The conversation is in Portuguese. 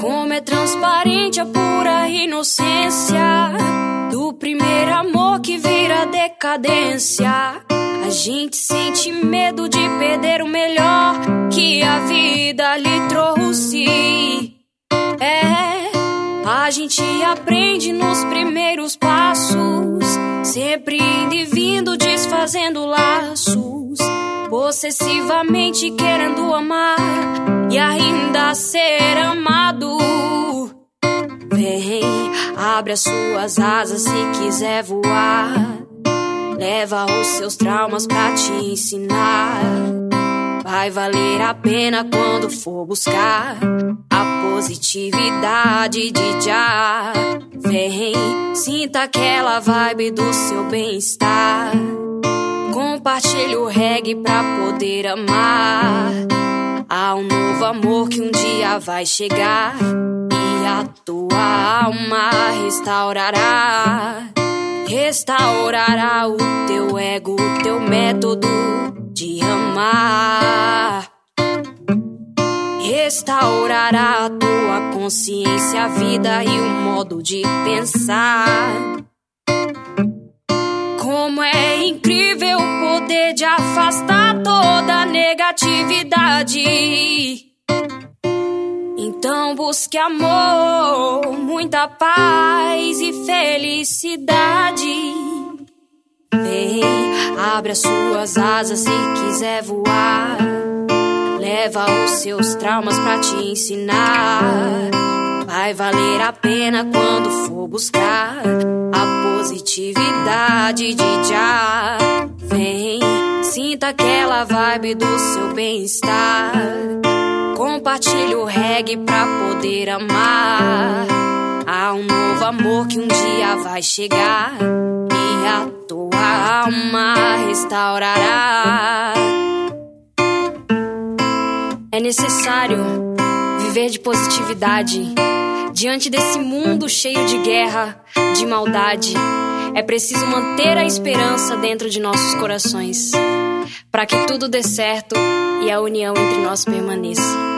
Como é transparente a pura inocência do primeiro amor que vira decadência. A gente sente medo de perder o melhor que a vida lhe trouxe. É, a gente aprende nos primeiros passos, sempre indo e vindo, desfazendo laços, possessivamente querendo amar e ainda abre as suas asas se quiser voar. Leva os seus traumas pra te ensinar. Vai valer a pena quando for buscar a positividade de já. Vem, sinta aquela vibe do seu bem-estar. Compartilhe o reggae pra poder amar. Há um novo amor que um dia vai chegar e a tua alma restaurará. Restaurará o teu ego, o teu método de amar. Restaurará a tua consciência, a vida e o modo de pensar. Como é incrível o poder de afastar toda negatividade. Então busque amor, muita paz e felicidade. Vem, abre as suas asas se quiser voar. Leva os seus traumas pra te ensinar. Vai valer a pena quando for buscar a positividade de já. Vem, sinta aquela vibe do seu bem-estar. Compartilhe o reggae pra poder amar. Há um novo amor que um dia vai chegar e a tua alma restaurará. É necessário viver de positividade diante desse mundo cheio de guerra, de maldade. É preciso manter a esperança dentro de nossos corações para que tudo dê certo e a união entre nós permaneça.